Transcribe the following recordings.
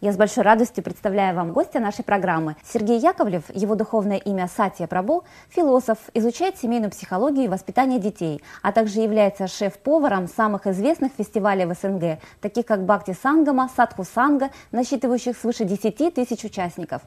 Я с большой радостью представляю вам гостя нашей программы. Сергей Яковлев, его духовное имя Сатия Прабу, философ, изучает семейную психологию и воспитание детей, а также является шеф-поваром самых известных фестивалей в СНГ, таких как Бхакти Сангама, Садху Санга, насчитывающих свыше 10 тысяч участников.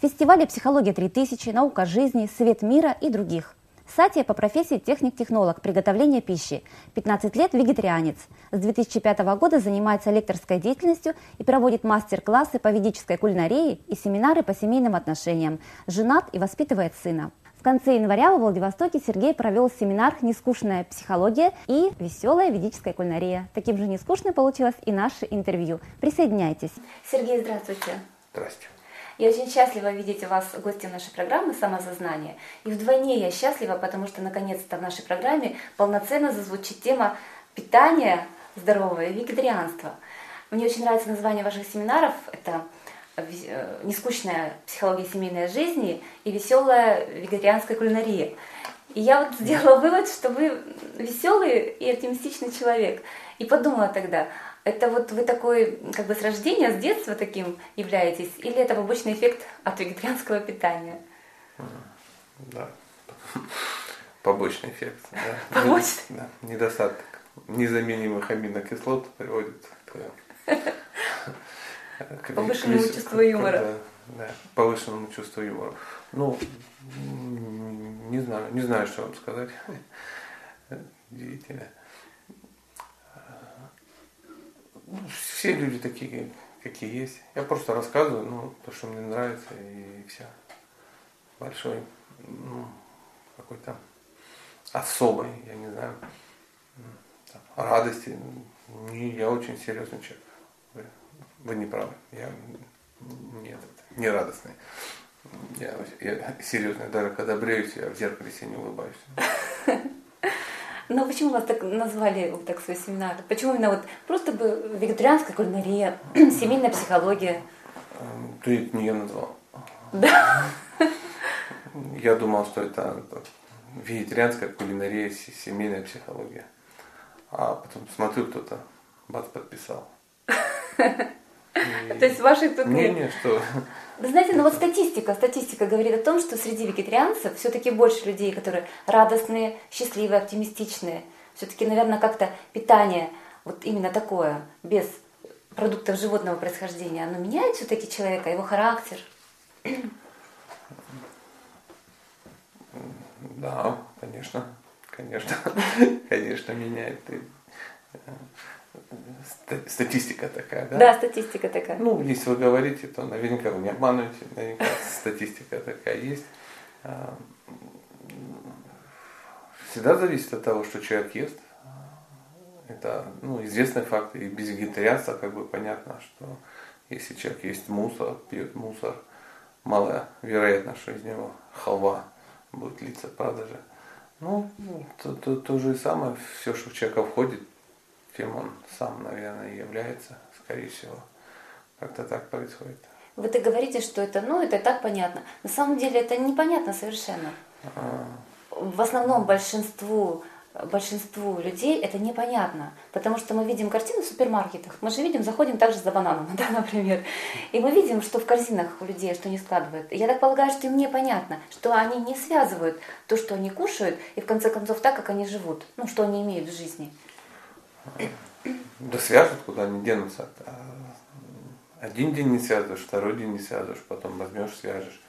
Фестивали «Психология 3000», «Наука жизни», «Свет мира» и других. Сатия по профессии техник-технолог приготовления пищи. 15 лет вегетарианец. С 2005 года занимается лекторской деятельностью и проводит мастер-классы по ведической кулинарии и семинары по семейным отношениям. Женат и воспитывает сына. В конце января в Владивостоке Сергей провел семинар «Нескучная психология» и «Веселая ведическая кулинария». Таким же нескучным получилось и наше интервью. Присоединяйтесь. Сергей, здравствуйте. Здравствуйте. Я очень счастлива видеть вас гостем нашей программы «Самосознание». И вдвойне я счастлива, потому что наконец-то в нашей программе полноценно зазвучит тема питания здорового и вегетарианства. Мне очень нравится название ваших семинаров. Это э, нескучная психология семейной жизни и веселая вегетарианская кулинария. И я вот сделала вывод, что вы веселый и оптимистичный человек. И подумала тогда, это вот вы такой, как бы с рождения, с детства таким являетесь, или это побочный эффект от вегетарианского питания? Да, побочный эффект. Да. Побочный? Да. Недостаток незаменимых аминокислот приводит к повышенному чувству юмора. Да, да, повышенному чувству юмора. Ну, не знаю, не знаю, что вам сказать. Удивительно. Ну, все люди такие, какие есть. Я просто рассказываю, ну, то, что мне нравится, и все. Большой, ну, какой-то особой, я не знаю, радости. Не, я очень серьезный человек. Вы, вы не правы. Я нет, не радостный. Я, я серьезный. Даже когда бреюсь, я в зеркале себе не улыбаюсь. Но почему вас так назвали вот так свой семинар? Почему именно вот просто бы вегетарианская кулинария, семейная психология? Ты это не я назвал. Да. Я думал, что это вегетарианская кулинария, семейная психология. А потом смотрю, кто-то бац подписал. То есть ваших тут нет? Не, не, что. Вы знаете, ну вот статистика, статистика говорит о том, что среди вегетарианцев все-таки больше людей, которые радостные, счастливые, оптимистичные. Все-таки, наверное, как-то питание вот именно такое, без продуктов животного происхождения, оно меняет все-таки человека, его характер. Да, конечно, конечно, конечно меняет статистика такая, да? Да, статистика такая. Ну, если вы говорите, то наверняка вы не обманываете, наверняка статистика такая есть. А, всегда зависит от того, что человек ест. Это ну, известный факт, и без вегетарианства как бы понятно, что если человек есть мусор, пьет мусор, малая вероятность, что из него халва будет литься, правда же? Ну, то, то, то же самое, все, что в человека входит, кем он сам, наверное, является, скорее всего. Как-то так происходит. Вы так говорите, что это, ну, это так понятно. На самом деле это непонятно совершенно. А... В основном большинству большинству людей это непонятно, потому что мы видим картины в супермаркетах, мы же видим, заходим также за бананом, да, например, и мы видим, что в корзинах у людей что не складывают. Я так полагаю, что им непонятно, что они не связывают то, что они кушают, и в конце концов так, как они живут, ну, что они имеют в жизни. Да свяжут, куда они денутся. А один день не связываешь, второй день не связываешь, потом возьмешь, свяжешь.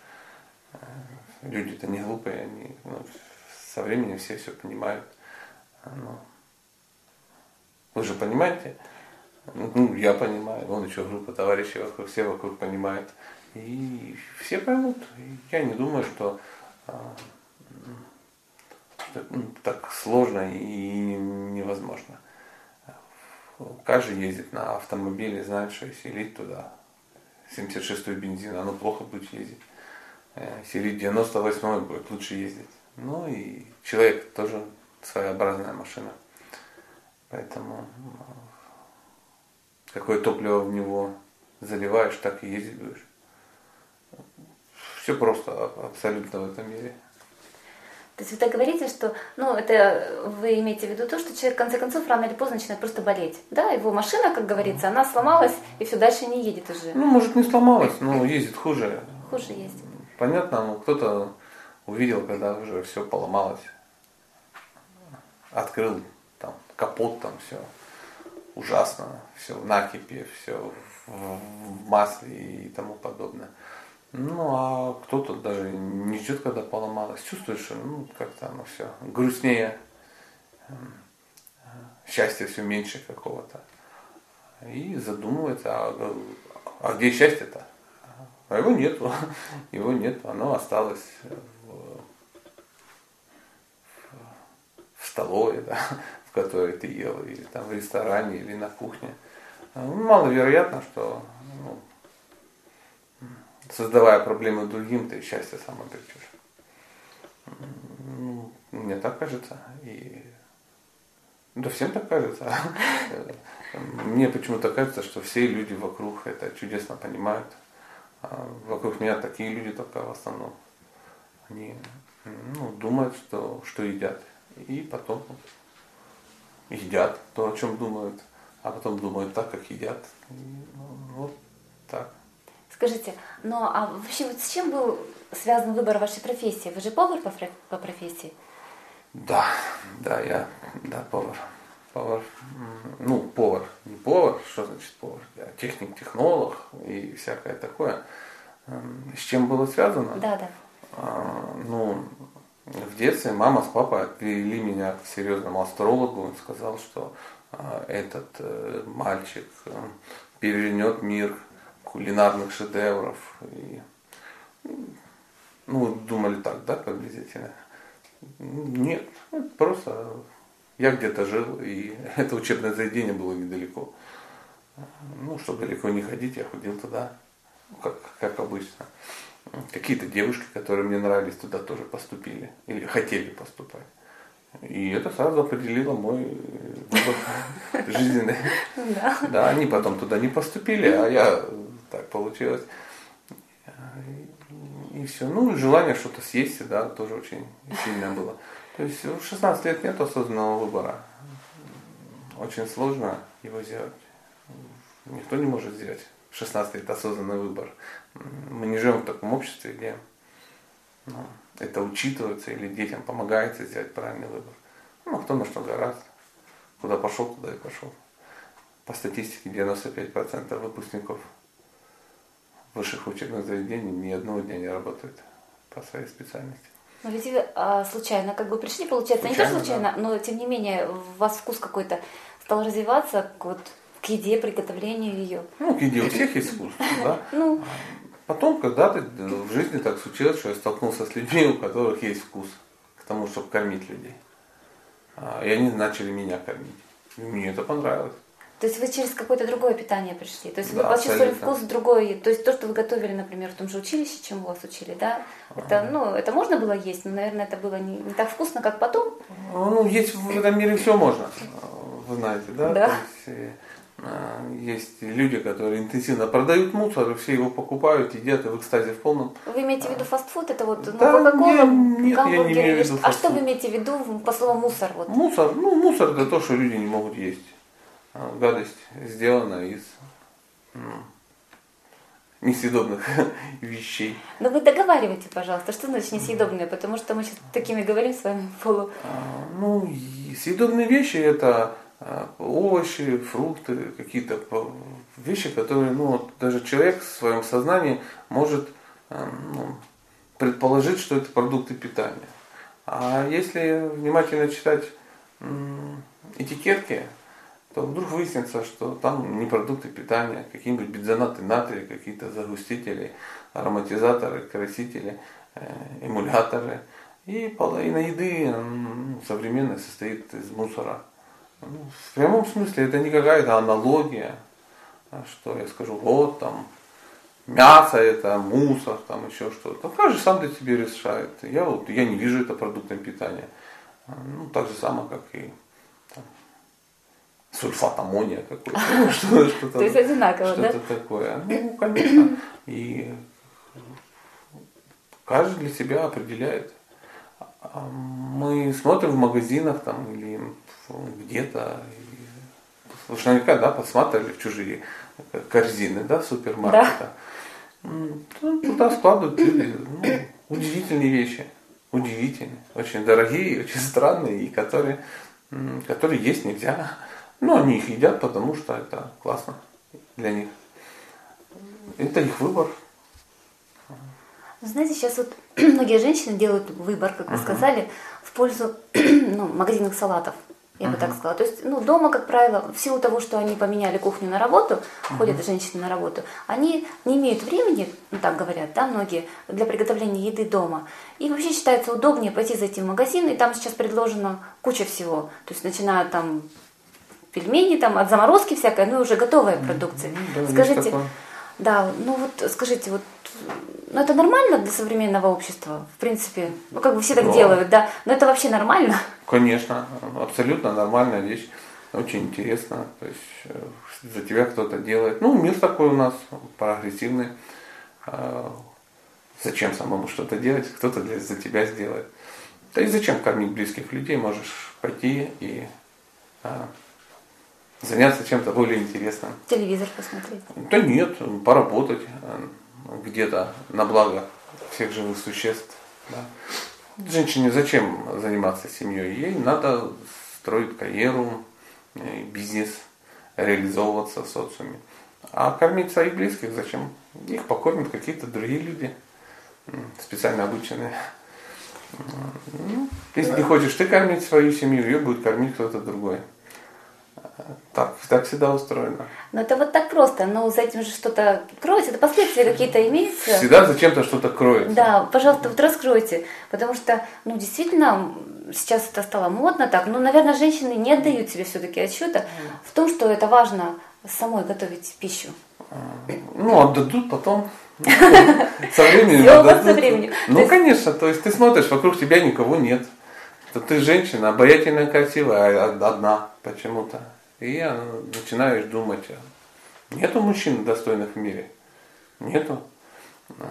Люди-то не глупые, они ну, со временем все все понимают. Ну, вы же понимаете? Ну, я понимаю, вон еще группа товарищей вокруг, все вокруг понимают. И все поймут. Я не думаю, что, а, что ну, так сложно и невозможно. Каждый ездит на автомобиле, знает, что если лить туда 76-й бензин, оно плохо будет ездить. Э, если лить 98-й будет лучше ездить. Ну и человек тоже своеобразная машина. Поэтому какое топливо в него заливаешь, так и ездить будешь. Все просто абсолютно в этом мире. То есть вы так говорите, что, ну, это вы имеете в виду то, что человек в конце концов рано или поздно начинает просто болеть. Да, его машина, как говорится, она сломалась и все дальше не едет уже. Ну, может, не сломалась, но ездит хуже. Хуже ездит. Понятно, но кто-то увидел, когда уже все поломалось. Открыл там капот, там все ужасно, все в накипе, все в масле и тому подобное. Ну, а кто-то даже не ждет, когда поломалось. Чувствуешь, что ну, как-то оно все грустнее, счастья все меньше какого-то. И задумывается, а, а где счастье-то? А его нету, его нет, оно осталось в, в, столовой, да, в которой ты ел, или там в ресторане, или на кухне. Маловероятно, что ну, создавая проблемы другим, ты счастье сам обретешь. Ну, мне так кажется. И да всем так кажется. Мне почему-то кажется, что все люди вокруг это чудесно понимают. А вокруг меня такие люди только в основном. Они ну, думают, что, что едят. И потом едят то, о чем думают. А потом думают так, как едят. И, ну, вот так. Скажите, ну а вообще вот с чем был связан выбор вашей профессии? Вы же повар по, по профессии? Да, да, я, да, повар. Повар, ну, повар, не повар, что значит повар? Я техник, технолог и всякое такое. Эм, с чем было связано? Да, да. А, ну, в детстве мама с папой отвели меня к серьезному астрологу. Он сказал, что а, этот э, мальчик э, перевернет мир кулинарных шедевров. И, ну, думали так, да, приблизительно. Нет, просто я где-то жил, и это учебное заведение было недалеко. Ну, чтобы далеко не ходить, я ходил туда, как, как обычно. Какие-то девушки, которые мне нравились, туда тоже поступили. Или хотели поступать. И это сразу определило мой выбор жизненный. Да. да, они потом туда не поступили, а я так получилось. И все. Ну, желание что-то съесть, да, тоже очень сильное было. То есть в 16 лет нет осознанного выбора. Очень сложно его сделать. Никто не может сделать в 16 лет осознанный выбор. Мы не живем в таком обществе, где ну, это учитывается или детям помогается сделать правильный выбор. Ну, кто на что гораздо. Куда пошел, туда и пошел. По статистике 95% выпускников высших учебных заведений ни одного дня не работают по своей специальности. Но ведь вы а, случайно как бы пришли, получается, случайно, не то случайно, да. но тем не менее у вас вкус какой-то стал развиваться вот, к еде, приготовлению ее. Ну, к еде у всех есть вкус, да. Ну. Потом когда-то в жизни так случилось, что я столкнулся с людьми, у которых есть вкус к тому, чтобы кормить людей. А, и они начали меня кормить. И мне это понравилось. То есть вы через какое-то другое питание пришли. То есть да, вы почувствовали вкус другой. То есть то, что вы готовили, например, в том же училище, чем вас учили, да? Это, ну, это можно было есть, но, наверное, это было не, не так вкусно, как потом. Ну, есть в этом мире все можно, вы знаете, да? да. То есть, э, есть люди, которые интенсивно продают мусор, и все его покупают, едят и в экстазе в полном. Вы имеете в виду фастфуд? Это вот ну, да, Кока-Кола, нет, я не имею в виду А что вы имеете в виду по слову мусор? Вот? Мусор, ну мусор это то, что люди не могут есть. А, гадость сделана из ну, несъедобных вещей. Но вы договаривайте, пожалуйста, что значит несъедобные, потому что мы сейчас такими говорим с вами полу. А, ну, съедобные вещи это а, овощи, фрукты, какие-то вещи, которые ну, даже человек в своем сознании может ну, предположить, что это продукты питания. А если внимательно читать этикетки, то вдруг выяснится, что там не продукты питания, какие-нибудь бензонаты натрия, какие-то загустители, ароматизаторы, красители, э, эмульгаторы. И половина еды современной состоит из мусора. Ну, в прямом смысле это не какая-то аналогия, а что я скажу, вот там мясо это мусор, там еще что-то. Каждый сам для себя решает. Я вот я не вижу это продуктом питания. Ну, так же самое, как и сульфат аммония какой-то. Ну, что, что-то, То есть одинаково, что-то да? такое. Ну, конечно. И каждый для себя определяет. Мы смотрим в магазинах там или где-то, уж наверняка, да, посматривали в чужие корзины, да, супермаркета. Да. Туда складывают люди, ну, удивительные вещи, удивительные, очень дорогие, очень странные, и которые, которые есть нельзя. Но они их едят, потому что это классно для них. Это их выбор. Знаете, сейчас вот многие женщины делают выбор, как вы uh-huh. сказали, в пользу ну, магазинных салатов я uh-huh. бы так сказала. То есть, ну, дома, как правило, в силу того, что они поменяли кухню на работу, uh-huh. ходят женщины на работу, они не имеют времени, ну, так говорят, да, многие, для приготовления еды дома. И вообще считается удобнее пойти зайти в магазин, и там сейчас предложено куча всего. То есть, начиная там пельмени, там от заморозки всякой, ну, и уже готовая продукция. Uh-huh. Да, Скажите, да, ну вот скажите, вот ну это нормально для современного общества, в принципе, ну как бы все так Но... делают, да, но это вообще нормально? Конечно, абсолютно нормальная вещь, очень интересно, то есть э, за тебя кто-то делает, ну мир такой у нас прогрессивный, а, зачем самому что-то делать, кто-то за тебя сделает. Да и зачем кормить близких людей, можешь пойти и а, заняться чем-то более интересным. Телевизор посмотреть? Да нет, поработать э, где-то на благо всех живых существ. Да. Женщине зачем заниматься семьей? Ей надо строить карьеру, э, бизнес, реализовываться в социуме. А кормить своих близких зачем? Их покормят какие-то другие люди, специально обученные. Ну, если не хочешь ты кормить свою семью, ее будет кормить кто-то другой. Так, так всегда устроено. Но это вот так просто, но за этим же что-то кроется, это последствия какие-то имеются. Всегда зачем-то что-то кроется. Да, пожалуйста, вот раскройте, потому что, ну, действительно, сейчас это стало модно так, но, наверное, женщины не отдают себе все-таки отчета в том, что это важно самой готовить пищу. Ну, отдадут потом. Со временем. Со временем. Ну, конечно, то есть ты смотришь, вокруг тебя никого нет. Ты женщина, обаятельная, красивая, а одна почему-то. И начинаешь думать, а нету мужчин достойных в мире? Нету. А,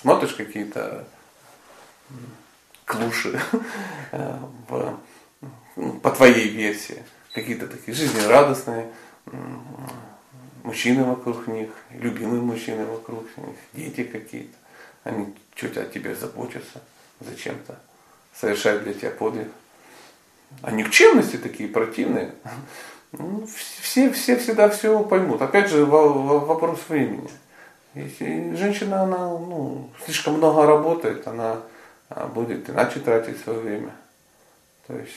смотришь какие-то клуши в, ну, по твоей версии, какие-то такие жизнерадостные мужчины вокруг них, любимые мужчины вокруг них, дети какие-то. Они чуть о тебе заботятся зачем-то совершают для тебя подвиг. А никчемности такие противные, ну, все, все всегда все поймут. Опять же, вопрос времени. Если женщина, она ну, слишком много работает, она а, будет иначе тратить свое время. То есть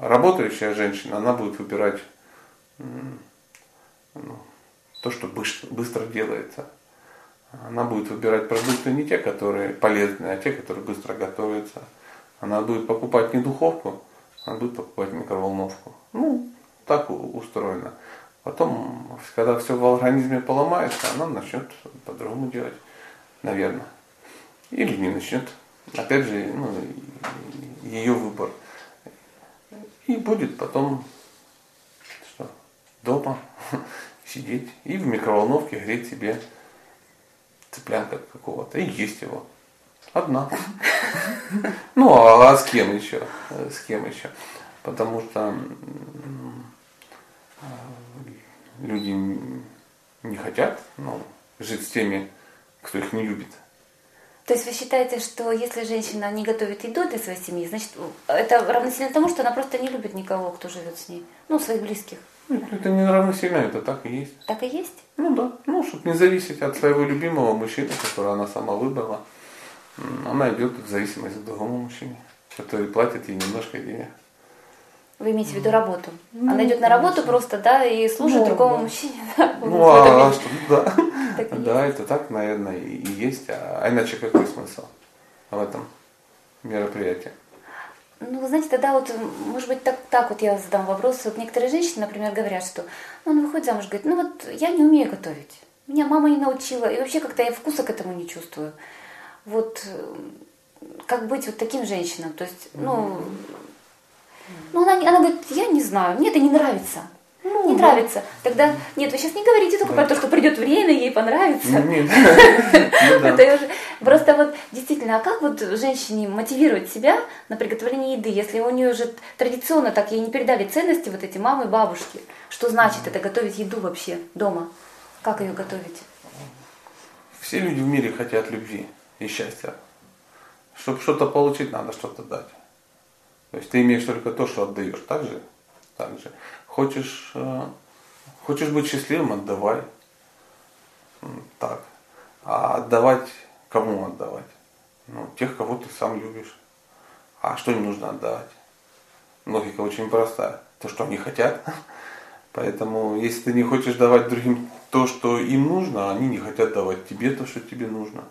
работающая женщина, она будет выбирать ну, то, что быстро, быстро делается. Она будет выбирать продукты не те, которые полезные, а те, которые быстро готовятся. Она будет покупать не духовку, она будет покупать микроволновку. Ну, так устроено. Потом, когда все в организме поломается, она начнет по-другому делать, наверное. Или не начнет. Опять же, ну, ее выбор. И будет потом что, дома сидеть и в микроволновке греть себе цыплянка какого-то и есть его. Одна. Ну, а с кем еще? С кем еще? Потому что люди не хотят ну, жить с теми, кто их не любит. То есть вы считаете, что если женщина не готовит еду для своей семьи, значит, это равносильно тому, что она просто не любит никого, кто живет с ней, ну, своих близких? Это не равносильно, это так и есть. Так и есть? Ну да, ну, чтобы не зависеть от своего любимого мужчины, которого она сама выбрала она идет в зависимости от другому мужчине, который платит ей немножко денег. Вы имеете в виду работу? Ну, Она идет на работу просто, да, и служит ну, другому да. мужчине. Да, ну, а, что, да. да, это так, наверное, и есть. А, а иначе какой смысл в этом мероприятии? Ну, вы знаете, тогда вот, может быть, так, так вот я задам вопрос. Вот некоторые женщины, например, говорят, что ну, она выходит замуж, говорит, ну вот я не умею готовить. Меня мама не научила, и вообще как-то я вкуса к этому не чувствую вот э, как быть вот таким женщинам? То есть, ну, ну она, она говорит, я не знаю, мне это не нравится. Ну, не нравится. Тогда, нет, вы сейчас не говорите только про то, что придет время, ей понравится. Нет. Ну да. Это уже- Просто вот действительно, а как вот женщине мотивировать себя на приготовление еды, если у нее уже традиционно так ей не передали ценности вот эти мамы, бабушки? Что значит это готовить еду вообще дома? Как ее готовить? Все люди в мире хотят любви и счастья. Чтобы что-то получить, надо что-то дать. То есть ты имеешь только то, что отдаешь. Так же? Так же. Хочешь, э, хочешь быть счастливым, отдавай. Так. А отдавать, кому отдавать? Ну, тех, кого ты сам любишь. А что не нужно отдавать? Логика очень простая. То, что они хотят. Поэтому, если ты не хочешь давать другим то, что им нужно, они не хотят давать тебе то, что тебе нужно.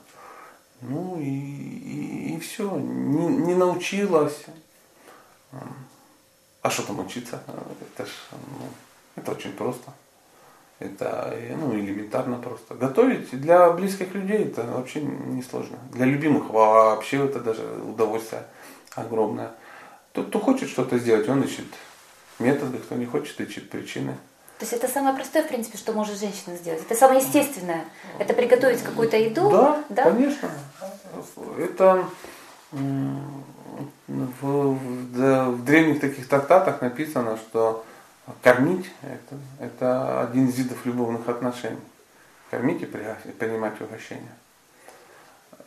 Ну и, и, все. Не, не научилась. А что там учиться? Это ж, ну, это очень просто. Это э, ну, элементарно просто. Готовить для близких людей это вообще не сложно. Для любимых вообще это даже удовольствие огромное. Тот, кто хочет что-то сделать, он ищет методы, кто не хочет, ищет причины. То есть это самое простое, в принципе, что может женщина сделать. Это самое естественное. Это приготовить какую-то еду. Да, конечно. Это в, в- в древних таких трактатах написано, что кормить это, это один из видов любовных отношений. Кормить и принимать угощение.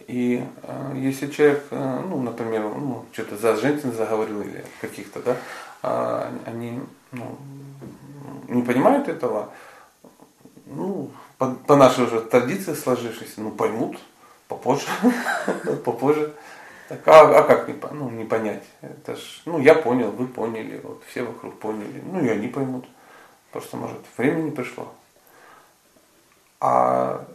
И э, если человек, э, ну, например, ну, что-то за женщин заговорил или каких-то, да, а, они ну, не понимают этого, ну, по, по нашей уже традиции сложившейся, ну, поймут попозже, попозже. Так, а, а как не, ну, не понять? Это ж, ну, я понял, вы поняли, вот все вокруг поняли, ну, и они поймут. Просто, может, время не пришло. А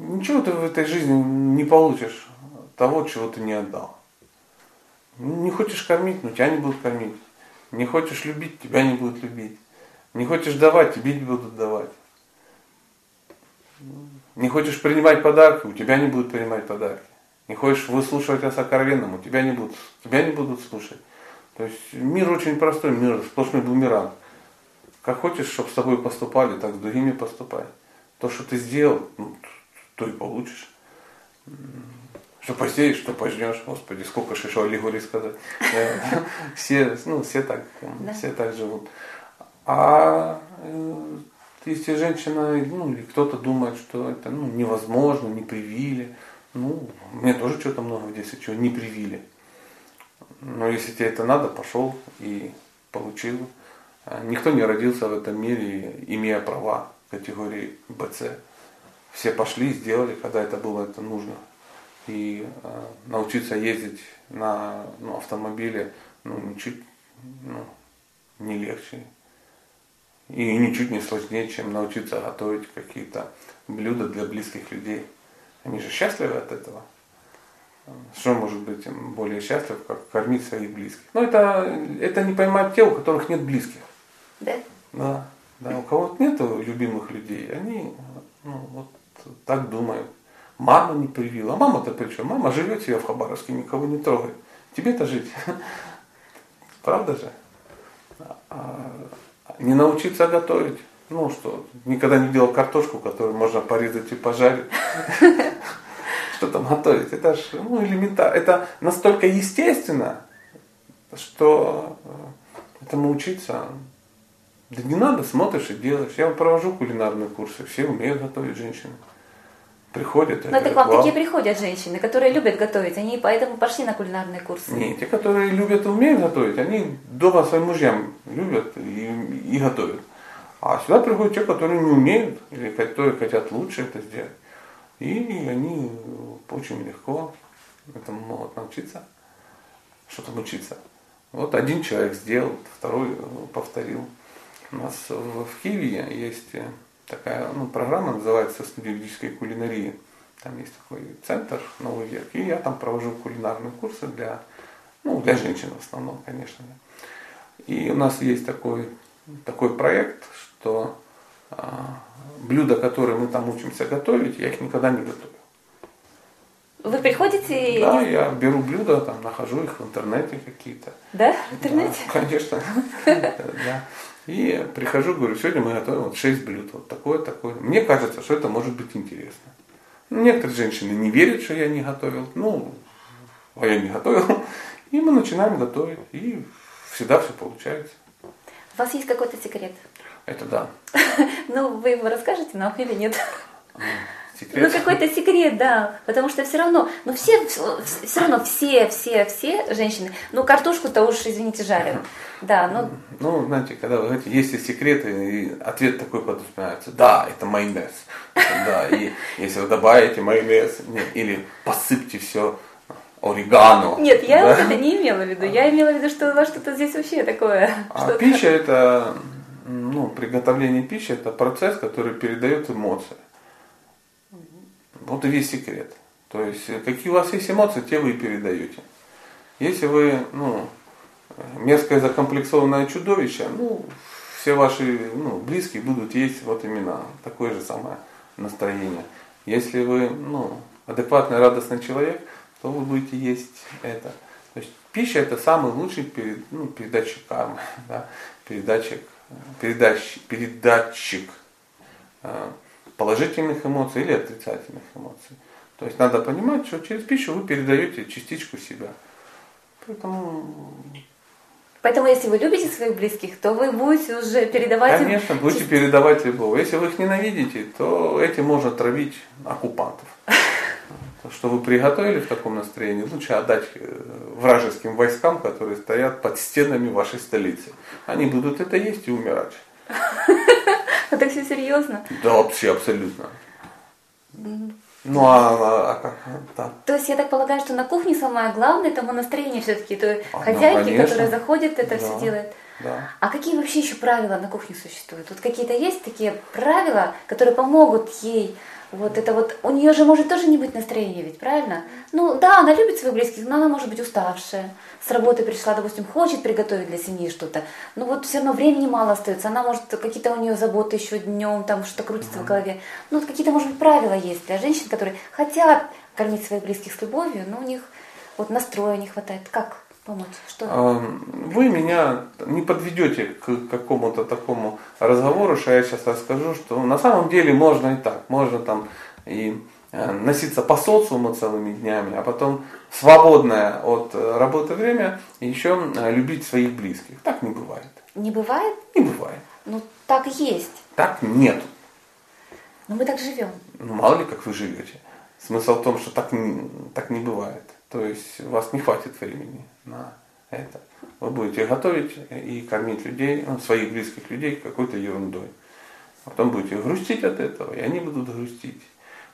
ничего ты в этой жизни не получишь того, чего ты не отдал. Не хочешь кормить, но тебя не будут кормить. Не хочешь любить, тебя не будут любить. Не хочешь давать, тебе не будут давать. Не хочешь принимать подарки, у тебя не будут принимать подарки. Не хочешь выслушивать о сокровенном, у тебя не будут, тебя не будут слушать. То есть мир очень простой, мир сплошной бумеранг. Как хочешь, чтобы с тобой поступали, так с другими поступай. То, что ты сделал, ну, то и получишь. Что посеешь, что пожнешь. Господи, сколько же еще аллегорий сказать. Э, Все, ну, все, так, все так живут. А э, если женщина, ну, или кто-то думает, что это ну, невозможно, не привили, ну, мне тоже что-то много детстве чего не привили. Но если тебе это надо, пошел и получил. А Никто не родился в этом мире, имея права категории БЦ. Все пошли сделали, когда это было это нужно. И э, научиться ездить на ну, автомобиле ну, ничуть ну, не легче. И ничуть не сложнее, чем научиться готовить какие-то блюда для близких людей. Они же счастливы от этого. Что может быть более счастлив, как кормить своих близких? Но это, это не поймать те, у которых нет близких. Да? Да, да, у кого нет любимых людей, они ну, вот так думают. Мама не привила. А мама-то при чем? Мама живет себе в Хабаровске, никого не трогает. Тебе-то жить. Правда же? А не научиться готовить. Ну что, никогда не делал картошку, которую можно порезать и пожарить. Что там готовить? Это ж ну, элементарно. Это настолько естественно, что э, этому учиться да не надо, смотришь и делаешь. Я провожу кулинарные курсы, все умеют готовить женщины. Приходят Ну, это к говорят, вам «Вау». такие приходят женщины, которые любят готовить. Они поэтому пошли на кулинарные курсы. Не, те, которые любят и умеют готовить, они дома своим мужьям любят и, и готовят. А сюда приходят те, которые не умеют, или которые хотят лучше это сделать. И они очень легко этому могут научиться. Что там учиться? Вот один человек сделал, второй э, повторил. У нас в Киеве есть э, такая ну, программа, называется «Студия юридической кулинарии». Там есть такой центр «Новый век». И я там провожу кулинарные курсы для, ну, для женщин в основном, конечно. И у нас есть такой, такой проект, что а, блюда, которые мы там учимся готовить, я их никогда не готовлю. Вы приходите и... Да, я беру блюда, там нахожу их в интернете какие-то. Да? В интернете? Да, конечно. Да. И прихожу, говорю, сегодня мы готовим вот 6 блюд, вот такое, такое. Мне кажется, что это может быть интересно. Некоторые женщины не верят, что я не готовил. Ну, а я не готовил. И мы начинаем готовить. И всегда все получается. У вас есть какой-то секрет? Это да. Ну, вы его расскажете нам или нет? Секрет. Ну, какой-то секрет, да. Потому что все равно, ну, все, все равно все, все, все женщины, ну, картошку-то уж, извините, жарят. Да, ну... Ну, знаете, когда вы говорите, есть ли секреты, и ответ такой подразумевается, да, это майонез. Да, и если вы добавите майонез, нет, или посыпьте все орегано. Нет, я да? это не имела в виду. Я имела в виду, что у вас что-то здесь вообще такое. А пища это, ну, приготовление пищи это процесс, который передает эмоции. Вот и весь секрет. То есть, э, какие у вас есть эмоции, те вы и передаете. Если вы, ну, мерзкое закомплексованное чудовище, ну, все ваши ну, близкие будут есть вот именно такое же самое настроение. Если вы, ну, адекватный, радостный человек, то вы будете есть это. То есть пища это самый лучший перед, ну, передатчик кармы, да, передатчик, передатчик, передатчик э, положительных эмоций или отрицательных эмоций. То есть надо понимать, что через пищу вы передаете частичку себя. Поэтому Поэтому, если вы любите своих близких, то вы будете уже передавать Конечно, им... будете передавать любовь. Если вы их ненавидите, то этим можно травить оккупантов. То, что вы приготовили в таком настроении, лучше отдать э, вражеским войскам, которые стоят под стенами вашей столицы. Они будут это есть и умирать. Это все серьезно? Да, вообще абсолютно. Ну а, а, а как? Да. То есть я так полагаю, что на кухне самое главное это настроение все-таки той а, хозяйки, ну, которая заходит, это да, все делает. Да. А какие вообще еще правила на кухне существуют? Вот какие-то есть такие правила, которые помогут ей вот это вот, у нее же может тоже не быть настроения, ведь правильно? Ну да, она любит своих близких, но она может быть уставшая. С работы пришла, допустим, хочет приготовить для семьи что-то, но вот все равно времени мало остается. Она может, какие-то у нее заботы еще днем, там что-то крутится в голове. Ну вот какие-то, может быть, правила есть для женщин, которые хотят кормить своих близких с любовью, но у них вот настроя не хватает. Как? Помочь? Что? Вы меня не подведете к какому-то такому разговору, что я сейчас расскажу, что на самом деле можно и так. Можно там и э, носиться по социуму целыми днями, а потом свободное от э, работы время еще э, любить своих близких. Так не бывает. Не бывает? Не бывает. Ну, так есть. Так нет. Но мы так живем. Ну, мало ли, как вы живете. Смысл в том, что так, так не бывает. То есть у вас не хватит времени на это. Вы будете готовить и кормить людей, ну, своих близких людей какой-то ерундой. А потом будете грустить от этого, и они будут грустить.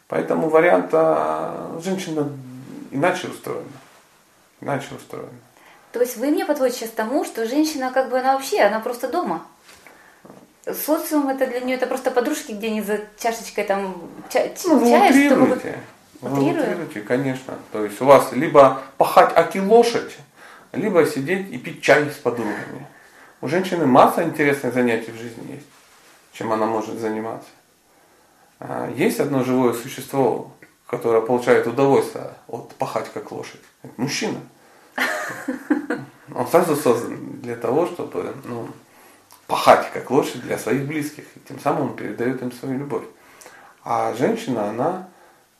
Поэтому варианта женщина иначе устроена. Иначе устроена. То есть вы мне подводите сейчас тому, что женщина как бы она вообще, она просто дома. Социум это для нее это просто подружки, где они за чашечкой там ча- ну, чая, чтобы вы утрируете, конечно. То есть у вас либо пахать аки лошадь, либо сидеть и пить чай с подругами. У женщины масса интересных занятий в жизни есть, чем она может заниматься. А, есть одно живое существо, которое получает удовольствие от пахать как лошадь. Это мужчина. Он сразу создан для того, чтобы ну, пахать как лошадь для своих близких. И тем самым он передает им свою любовь. А женщина, она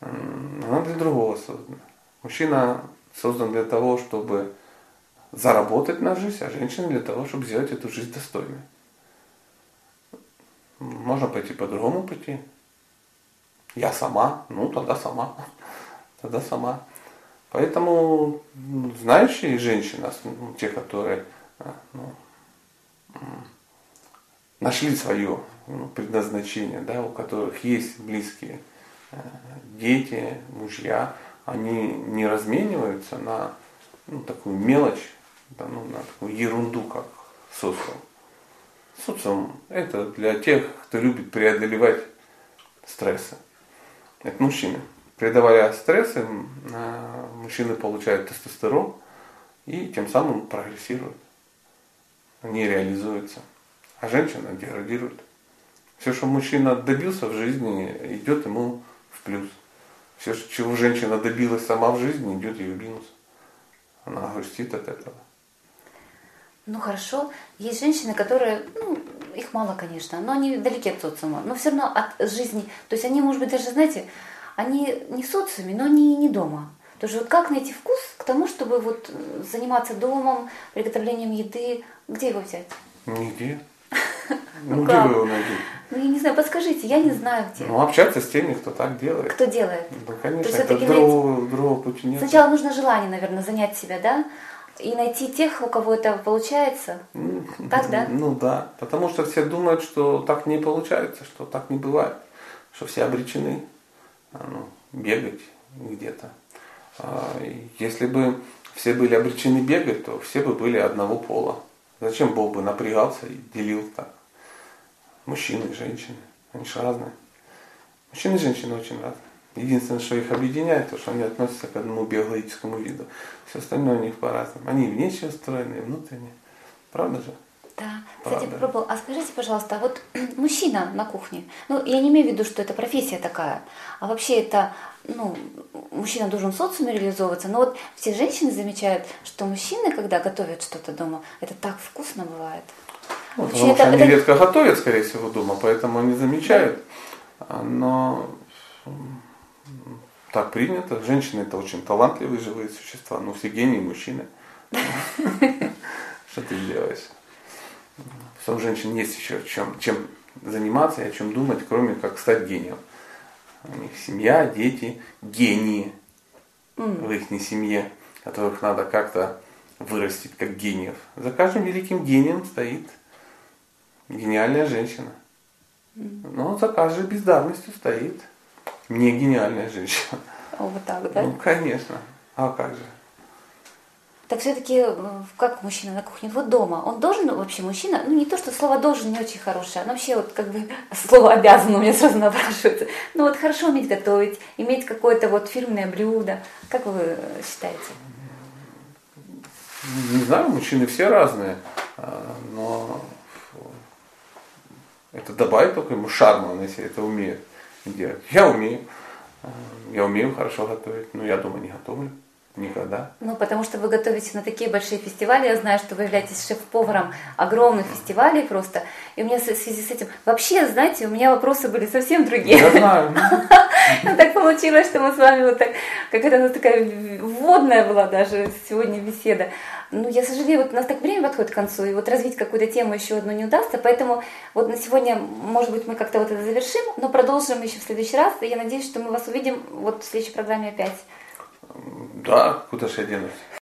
она для другого создана. Мужчина создан для того, чтобы заработать на жизнь, а женщина для того, чтобы сделать эту жизнь достойной. Можно пойти по другому пути. Я сама, ну тогда сама. Тогда сама. Поэтому знающие женщины, ну, те, которые а, ну, нашли свое ну, предназначение, да, у которых есть близкие дети, мужья, они не размениваются на ну, такую мелочь, да, ну, на такую ерунду, как социум. Социум – это для тех, кто любит преодолевать стрессы. Это мужчины. Преодолевая стрессы, мужчины получают тестостерон и тем самым прогрессируют. Они реализуются. А женщина деградирует. Все, что мужчина добился в жизни, идет ему в плюс. Все, чего женщина добилась сама в жизни, идет ей в минус. Она грустит от этого. Ну хорошо, есть женщины, которые, ну, их мало, конечно, но они далеки от социума, но все равно от жизни, то есть они, может быть, даже, знаете, они не в социуме, но они не дома. То есть вот как найти вкус к тому, чтобы вот заниматься домом, приготовлением еды, где его взять? Нигде. Ну, где вы его найдете? Ну, я не знаю, подскажите, я не знаю где. Ну, общаться с теми, кто так делает. Кто делает? Да, конечно, это другого, другого пути нет. Сначала нужно желание, наверное, занять себя, да? И найти тех, у кого это получается. Так, да? Ну да, потому что все думают, что так не получается, что так не бывает, что все обречены а, ну, бегать где-то. А, Если бы все были обречены бегать, то все бы были одного пола. Зачем Бог бы напрягался и делил так? Мужчины и женщины, они же разные. Мужчины и женщины очень разные. Единственное, что их объединяет, то, что они относятся к одному биологическому виду. Все остальное у них по-разному. Они и внешне устроены, и внутренне. Правда же? Да. Кстати, Правда. попробовал. А скажите, пожалуйста, а вот мужчина на кухне, ну, я не имею в виду, что это профессия такая, а вообще это, ну, мужчина должен в социуме реализовываться, но вот все женщины замечают, что мужчины, когда готовят что-то дома, это так вкусно бывает. Ну, Вообще потому что это- они это- редко готовят, скорее всего, дома, поэтому они замечают. Но так принято. Женщины это очень талантливые живые существа, но все гении мужчины. Что ты делаешь? У женщин есть еще чем, чем заниматься и о чем думать, кроме как стать гением. У них семья, дети, гении в их семье, которых надо как-то вырастить как гениев. За каждым великим гением стоит гениальная женщина. Но за каждой бездарностью стоит не гениальная женщина. О, Вот так, да? Ну, конечно. А как же? Так все-таки, как мужчина на кухне? Вот дома, он должен вообще, мужчина, ну не то, что слово должен не очень хорошее, оно вообще вот как бы слово обязан у меня сразу напрашивается. Ну вот хорошо уметь готовить, иметь какое-то вот фирменное блюдо. Как вы считаете? Не знаю, мужчины все разные, а, но это добавит только ему шарма, он если это умеет делать. Я умею. А, Я умею хорошо готовить, но я дома не готовлю. Никогда. Ну, потому что вы готовите на такие большие фестивали. Я знаю, что вы являетесь шеф-поваром огромных фестивалей просто. И у меня в связи с этим... Вообще, знаете, у меня вопросы были совсем другие. Я знаю. Ну, Так получилось, что мы с вами вот так, какая-то такая вводная была даже сегодня беседа. Ну, я сожалею, вот у нас так время подходит к концу, и вот развить какую-то тему еще одну не удастся, поэтому вот на сегодня, может быть, мы как-то вот это завершим, но продолжим еще в следующий раз, и я надеюсь, что мы вас увидим вот в следующей программе опять. Да, куда же я денусь?